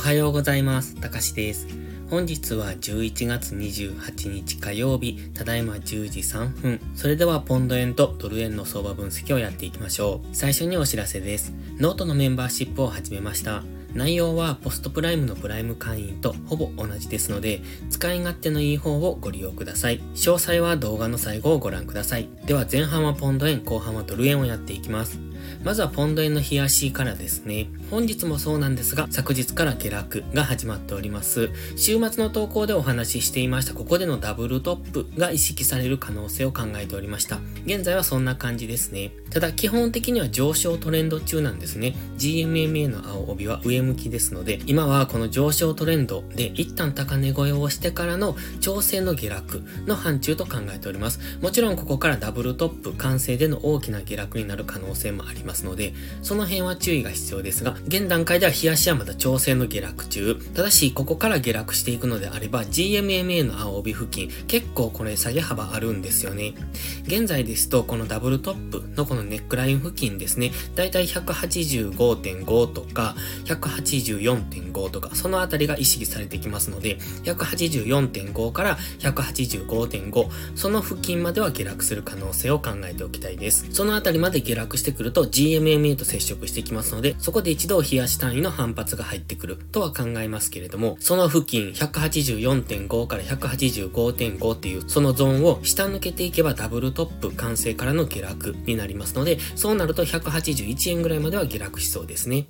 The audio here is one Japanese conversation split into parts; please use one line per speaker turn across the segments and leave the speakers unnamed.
おはようございます。たかしです。本日は11月28日火曜日、ただいま10時3分。それではポンド円とドル円の相場分析をやっていきましょう。最初にお知らせです。ノートのメンバーシップを始めました。内容はポストプライムのプライム会員とほぼ同じですので、使い勝手のいい方をご利用ください。詳細は動画の最後をご覧ください。では前半はポンド円、後半はドル円をやっていきます。まずはポンド円の冷やしからですね。本日もそうなんですが、昨日から下落が始まっております。週末の投稿でお話ししていました、ここでのダブルトップが意識される可能性を考えておりました。現在はそんな感じですね。ただ、基本的には上昇トレンド中なんですね。GMMA の青帯は上向きですので、今はこの上昇トレンドで一旦高値超えをしてからの調整の下落の範疇と考えております。もちろんここからダブルトップ完成での大きな下落になる可能性もあありますので、その辺は注意が必要ですが、現段階では冷やしはまだ調整の下落中。ただし、ここから下落していくのであれば、GMMA の青帯付近、結構これ下げ幅あるんですよね。現在ですと、このダブルトップのこのネックライン付近ですね、だいたい185.5とか、184.5とか、そのあたりが意識されてきますので、184.5から185.5、その付近までは下落する可能性を考えておきたいです。そのあたりまで下落してくるとと GMMA と接触してきますので、そこで一度冷やし単位の反発が入ってくるとは考えますけれども、その付近184.5から185.5っていうそのゾーンを下抜けていけばダブルトップ完成からの下落になりますので、そうなると181円ぐらいまでは下落しそうですね。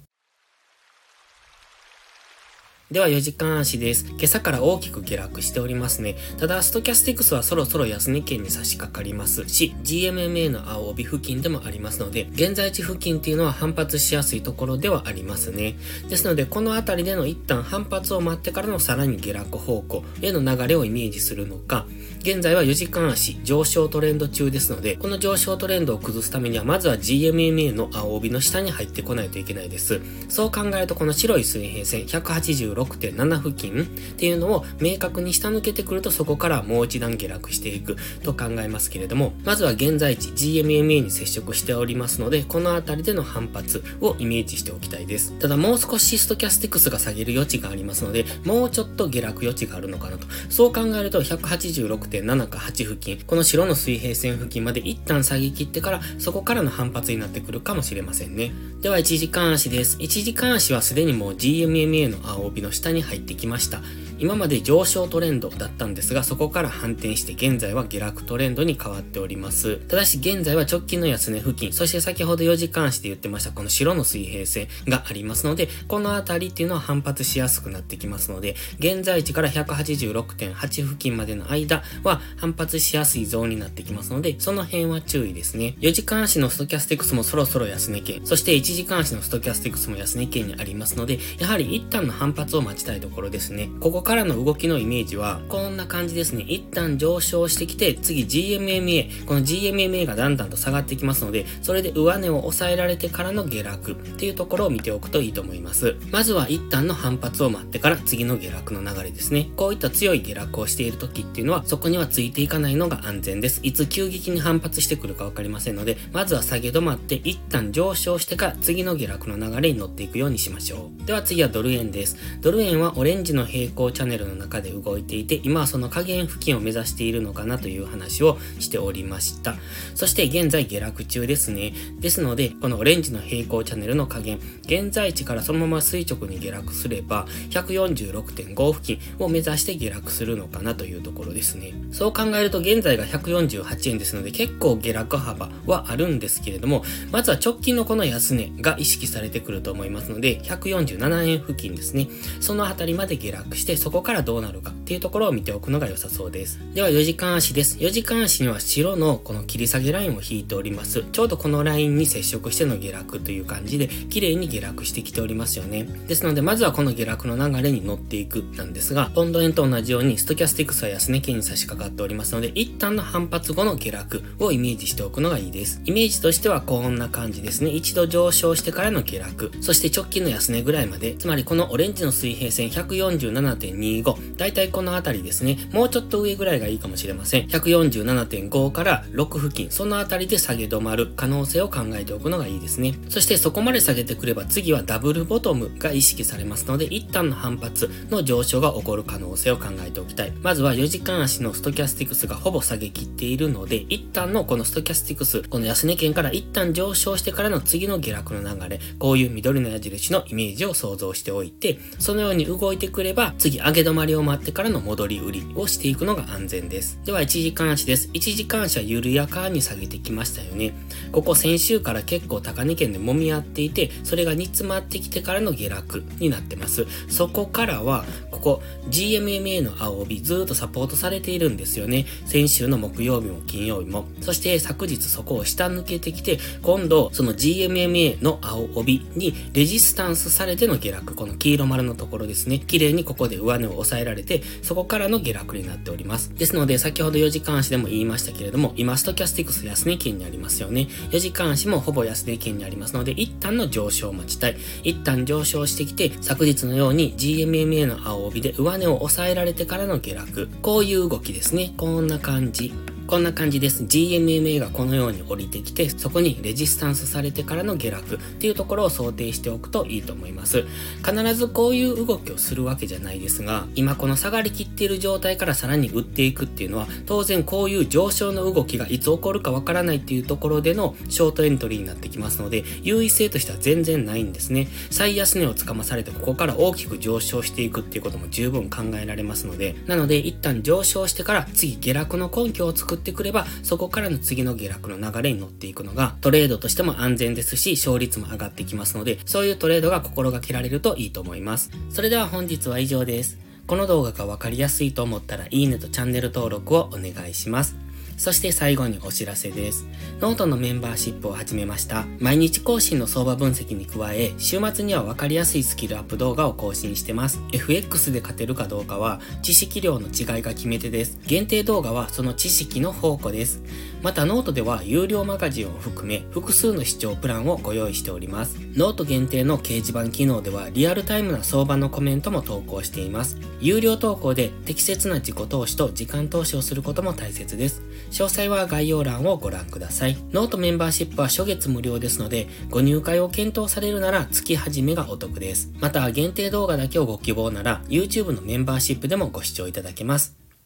では4時間足です。今朝から大きく下落しておりますね。ただ、ストキャスティクスはそろそろ安値圏に差し掛かりますし、GMMA の青帯付近でもありますので、現在地付近っていうのは反発しやすいところではありますね。ですので、この辺りでの一旦反発を待ってからのさらに下落方向への流れをイメージするのか、現在は4時間足上昇トレンド中ですので、この上昇トレンドを崩すためには、まずは GMMA の青帯の下に入ってこないといけないです。そう考えると、この白い水平線186 6.7付近っていうのを明確に下抜けてくると、そこからもう一段下落していくと考えますけれども、まずは現在地 GMMA に接触しておりますので、この辺りでの反発をイメージしておきたいです。ただもう少しストキャスティクスが下げる余地がありますので、もうちょっと下落余地があるのかなと。そう考えると186 6.7か8付近、この白の水平線付近まで一旦下げ切ってから、そこからの反発になってくるかもしれませんね。では1時間足です。1時間足はすでにもう GMMA の青帯の下に入ってきました。今まで上昇トレンドだったんですが、そこから反転して現在は下落トレンドに変わっております。ただし現在は直近の安値付近、そして先ほど4時間足で言ってましたこの白の水平線がありますので、この辺りっていうのは反発しやすくなってきますので、現在地から186.8付近までの間は反発しやすいゾーンになってきますので、その辺は注意ですね。4時間足のストキャスティクスもそろそろ安値圏、そして1時間足のストキャスティクスも安値圏にありますので、やはり一旦の反発を待ちたいところですね。ここからの動きのイメージは、こんな感じですね。一旦上昇してきて、次 GMMA、この GMMA がだんだんと下がってきますので、それで上値を抑えられてからの下落っていうところを見ておくといいと思います。まずは一旦の反発を待ってから次の下落の流れですね。こういった強い下落をしている時っていうのは、そこにはついていかないのが安全です。いつ急激に反発してくるかわかりませんので、まずは下げ止まって一旦上昇してから次の下落の流れに乗っていくようにしましょう。では次はドル円です。ドル円はオレンジの平行ャンネルの中で動いていて、今はその下限付近を目指しているのかなという話をしておりました。そして現在下落中ですね。ですので、このオレンジの平行チャンネルの下限、現在地からそのまま垂直に下落すれば、146.5付近を目指して下落するのかなというところですね。そう考えると現在が148円ですので、結構下落幅はあるんですけれども、まずは直近のこの安値が意識されてくると思いますので、147円付近ですね。そのあたりまで下落して、そこからどうなるかっていうところを見ておくのが良さそうです。では4時間足です。4時間足には白のこの切り下げラインを引いております。ちょうどこのラインに接触しての下落という感じで、綺麗に下落してきておりますよね。ですので、まずはこの下落の流れに乗っていくなんですが、ポンド円と同じようにストキャスティクスは安値圏に差し掛かっておりますので、一旦の反発後の下落をイメージしておくのがいいです。イメージとしてはこんな感じですね。一度上昇してからの下落、そして直近の安値ぐらいまで、つまりこのオレンジの水平線147 147.25。だいたいこのあたりですね。もうちょっと上ぐらいがいいかもしれません。147.5から6付近、そのあたりで下げ止まる可能性を考えておくのがいいですね。そしてそこまで下げてくれば次はダブルボトムが意識されますので、一旦の反発の上昇が起こる可能性を考えておきたい。まずは4時間足のストキャスティクスがほぼ下げ切っているので、一旦のこのストキャスティクス、この安値圏から一旦上昇してからの次の下落の流れ、こういう緑の矢印のイメージを想像しておいて、そのように動いてくれば、次上げ止まりを待ってからの戻り売りをしていくのが安全です。では1時間足です。1時間足は緩やかに下げてきましたよね。ここ先週から結構高値圏で揉み合っていて、それが煮詰まってきてからの下落になってます。そこからは、ここ GMMA の青帯ずっとサポートされているんですよね。先週の木曜日も金曜日も。そして昨日そこを下抜けてきて、今度その GMMA の青帯にレジスタンスされての下落。この黄色丸のところですね。綺麗にここで上上値を抑えられて、そこからの下落になっております。ですので、先ほど4時間足でも言いましたけれども、今ストキャスティクス安値圏にありますよね。4時間足もほぼ安値圏にありますので、一旦の上昇を待ちたい。一旦上昇してきて、昨日のように GMMA の青帯で上値を抑えられてからの下落。こういう動きですね。こんな感じ。こんな感じです。GMMA がこのように降りてきて、そこにレジスタンスされてからの下落っていうところを想定しておくといいと思います。必ずこういう動きをするわけじゃないですが、今この下がりきっている状態からさらに売っていくっていうのは、当然こういう上昇の動きがいつ起こるかわからないっていうところでのショートエントリーになってきますので、優位性としては全然ないんですね。最安値をつかまされてここから大きく上昇していくっていうことも十分考えられますので、なので一旦上昇してから次下落の根拠を作ってってくれば、そこからの次の下落の流れに乗っていくのが、トレードとしても安全ですし、勝率も上がってきますので、そういうトレードが心がけられるといいと思います。それでは本日は以上です。この動画がわかりやすいと思ったら、いいねとチャンネル登録をお願いします。そして最後にお知らせです。ノートのメンバーシップを始めました。毎日更新の相場分析に加え、週末には分かりやすいスキルアップ動画を更新してます。FX で勝てるかどうかは、知識量の違いが決め手です。限定動画はその知識の宝庫です。またノートでは有料マガジンを含め複数の視聴プランをご用意しております。ノート限定の掲示板機能ではリアルタイムな相場のコメントも投稿しています。有料投稿で適切な自己投資と時間投資をすることも大切です。詳細は概要欄をご覧ください。ノートメンバーシップは初月無料ですので、ご入会を検討されるなら月始めがお得です。また、限定動画だけをご希望なら、YouTube のメンバーシップでもご視聴いただけます。